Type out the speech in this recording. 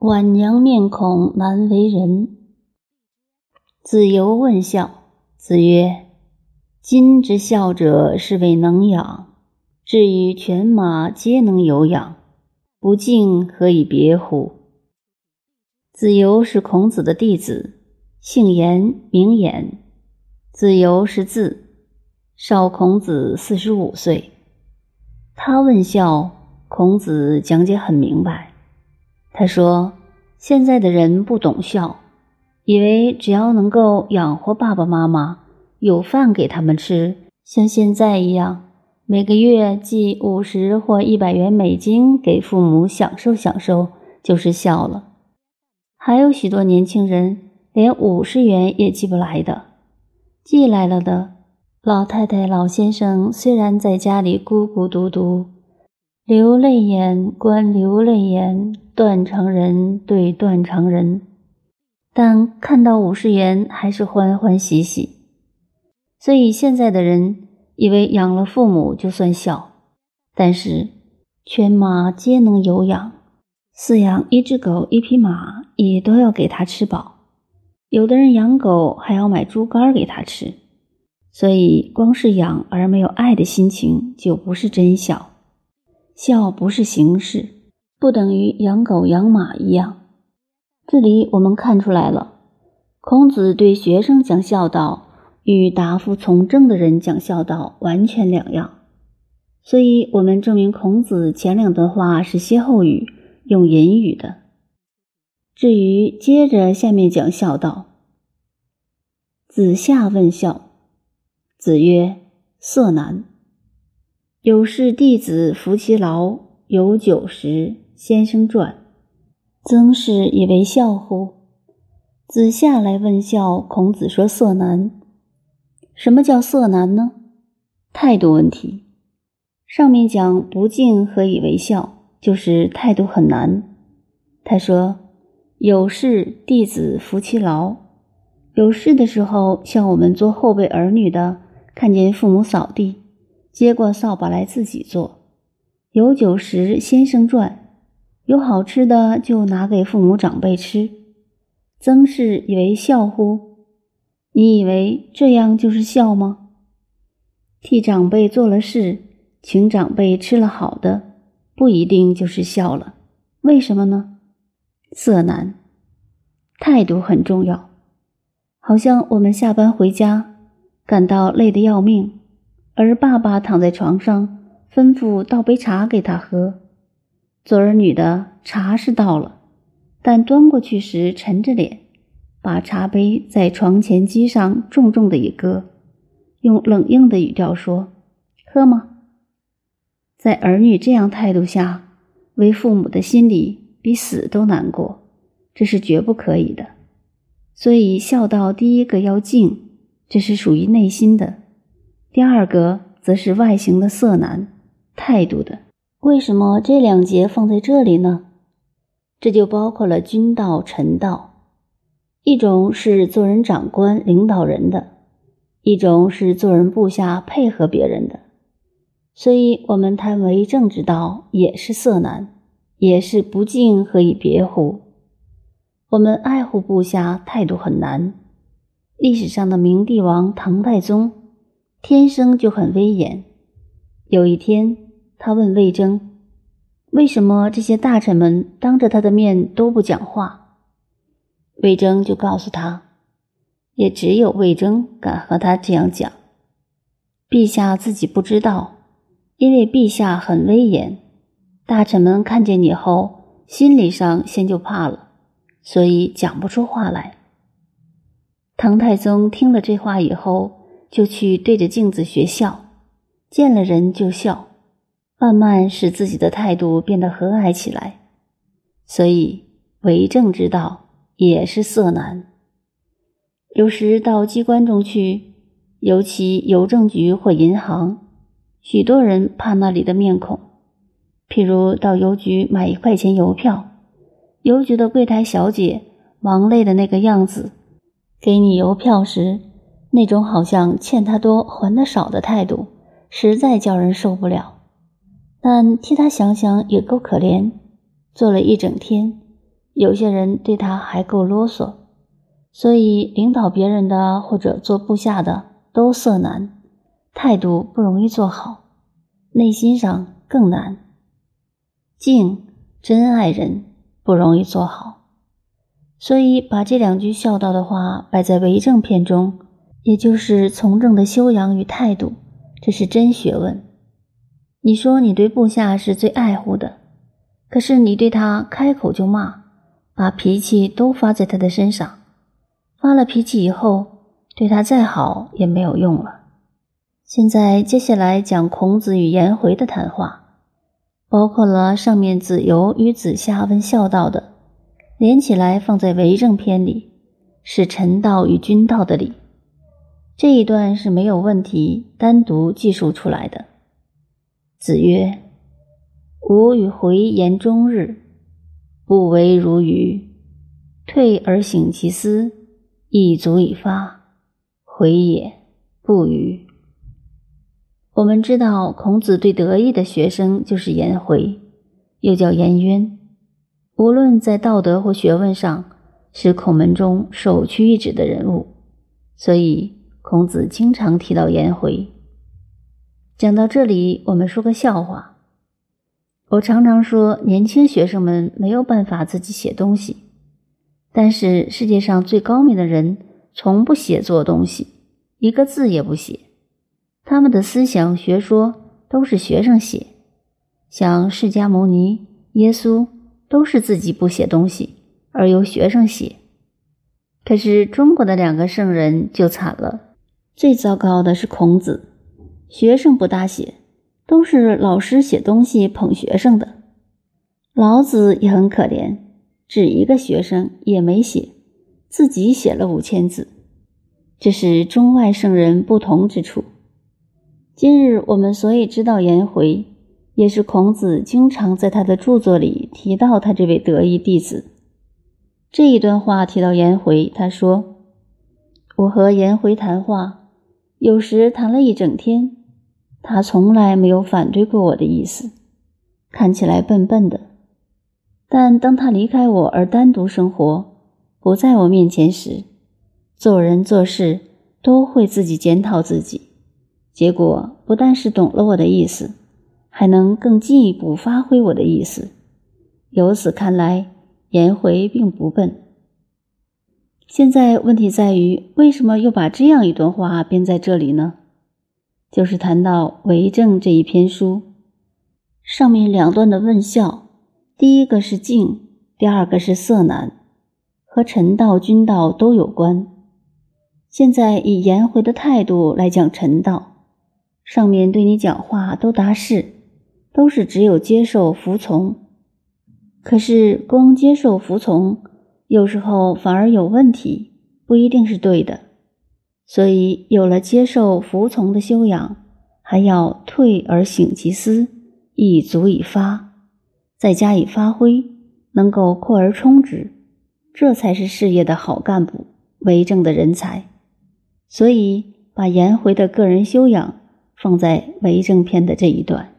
晚娘面孔难为人。子游问孝，子曰：“今之孝者，是谓能养。至于犬马，皆能有养，不敬，何以别乎？”子游是孔子的弟子，姓颜，名衍。子游是字，少孔子四十五岁。他问孝，孔子讲解很明白。他说：“现在的人不懂孝，以为只要能够养活爸爸妈妈，有饭给他们吃，像现在一样，每个月寄五十或一百元美金给父母享受享受，就是孝了。还有许多年轻人连五十元也寄不来的，寄来了的老太太、老先生虽然在家里孤孤独独，流泪眼观流泪眼。”断肠人对断肠人，但看到五十元还是欢欢喜喜。所以现在的人以为养了父母就算孝，但是犬马皆能有养，饲养一只狗、一匹马也都要给它吃饱。有的人养狗还要买猪肝给它吃，所以光是养而没有爱的心情就不是真孝。孝不是形式。不等于养狗养马一样。这里我们看出来了，孔子对学生讲孝道，与答复从政的人讲孝道完全两样。所以，我们证明孔子前两段话是歇后语，用隐语的。至于接着下面讲孝道，子夏问孝，子曰：“色难。有事弟子服其劳，有酒食。”先生传，曾氏以为孝乎？子夏来问孝，孔子说：“色难。”什么叫色难呢？态度问题。上面讲不敬何以为孝，就是态度很难。他说：“有事弟子服其劳，有事的时候，像我们做后辈儿女的，看见父母扫地，接过扫把来自己做。有酒食，先生传。”有好吃的就拿给父母长辈吃，曾氏以为孝乎？你以为这样就是孝吗？替长辈做了事，请长辈吃了好的，不一定就是孝了。为什么呢？色难，态度很重要。好像我们下班回家，感到累得要命，而爸爸躺在床上，吩咐倒杯茶给他喝。做儿女的茶是倒了，但端过去时沉着脸，把茶杯在床前机上重重的一搁，用冷硬的语调说：“喝吗？”在儿女这样态度下，为父母的心里比死都难过，这是绝不可以的。所以孝道第一个要敬，这是属于内心的；第二个则是外形的色难，态度的。为什么这两节放在这里呢？这就包括了君道、臣道，一种是做人长官、领导人的，一种是做人部下、配合别人的。所以，我们谈为政之道，也是色难，也是不敬，何以别乎？我们爱护部下，态度很难。历史上的明帝王唐太宗，天生就很威严。有一天。他问魏征：“为什么这些大臣们当着他的面都不讲话？”魏征就告诉他：“也只有魏征敢和他这样讲。陛下自己不知道，因为陛下很威严，大臣们看见你后，心理上先就怕了，所以讲不出话来。”唐太宗听了这话以后，就去对着镜子学笑，见了人就笑。慢慢使自己的态度变得和蔼起来，所以为政之道也是色难。有时到机关中去，尤其邮政局或银行，许多人怕那里的面孔。譬如到邮局买一块钱邮票，邮局的柜台小姐忙累的那个样子，给你邮票时那种好像欠他多还他少的态度，实在叫人受不了。但替他想想也够可怜，做了一整天，有些人对他还够啰嗦，所以领导别人的或者做部下的都色难，态度不容易做好，内心上更难。敬真爱人不容易做好，所以把这两句孝道的话摆在为政篇中，也就是从政的修养与态度，这是真学问。你说你对部下是最爱护的，可是你对他开口就骂。把脾气都发在他的身上，发了脾气以后，对他再好也没有用了。现在接下来讲孔子与颜回的谈话，包括了上面子游与子夏问孝道的，连起来放在为政篇里，是臣道与君道的礼。这一段是没有问题，单独记述出来的。子曰：“吾与回言终日。”不为如鱼，退而省其思，亦足以发。回也不愚。我们知道，孔子最得意的学生就是颜回，又叫颜渊。无论在道德或学问上，是孔门中首屈一指的人物，所以孔子经常提到颜回。讲到这里，我们说个笑话。我常常说，年轻学生们没有办法自己写东西，但是世界上最高明的人从不写作东西，一个字也不写。他们的思想学说都是学生写，像释迦牟尼、耶稣都是自己不写东西，而由学生写。可是中国的两个圣人就惨了，最糟糕的是孔子，学生不大写。都是老师写东西捧学生的，老子也很可怜，只一个学生也没写，自己写了五千字，这是中外圣人不同之处。今日我们所以知道颜回，也是孔子经常在他的著作里提到他这位得意弟子。这一段话提到颜回，他说：“我和颜回谈话，有时谈了一整天。”他从来没有反对过我的意思，看起来笨笨的，但当他离开我而单独生活，不在我面前时，做人做事都会自己检讨自己，结果不但是懂了我的意思，还能更进一步发挥我的意思。由此看来，颜回并不笨。现在问题在于，为什么又把这样一段话编在这里呢？就是谈到为政这一篇书，上面两段的问孝，第一个是敬，第二个是色难，和臣道、君道都有关。现在以颜回的态度来讲臣道，上面对你讲话都答是，都是只有接受服从。可是光接受服从，有时候反而有问题，不一定是对的。所以，有了接受、服从的修养，还要退而省其思，亦足以发，再加以发挥，能够扩而充之，这才是事业的好干部、为政的人才。所以，把颜回的个人修养放在为政篇的这一段。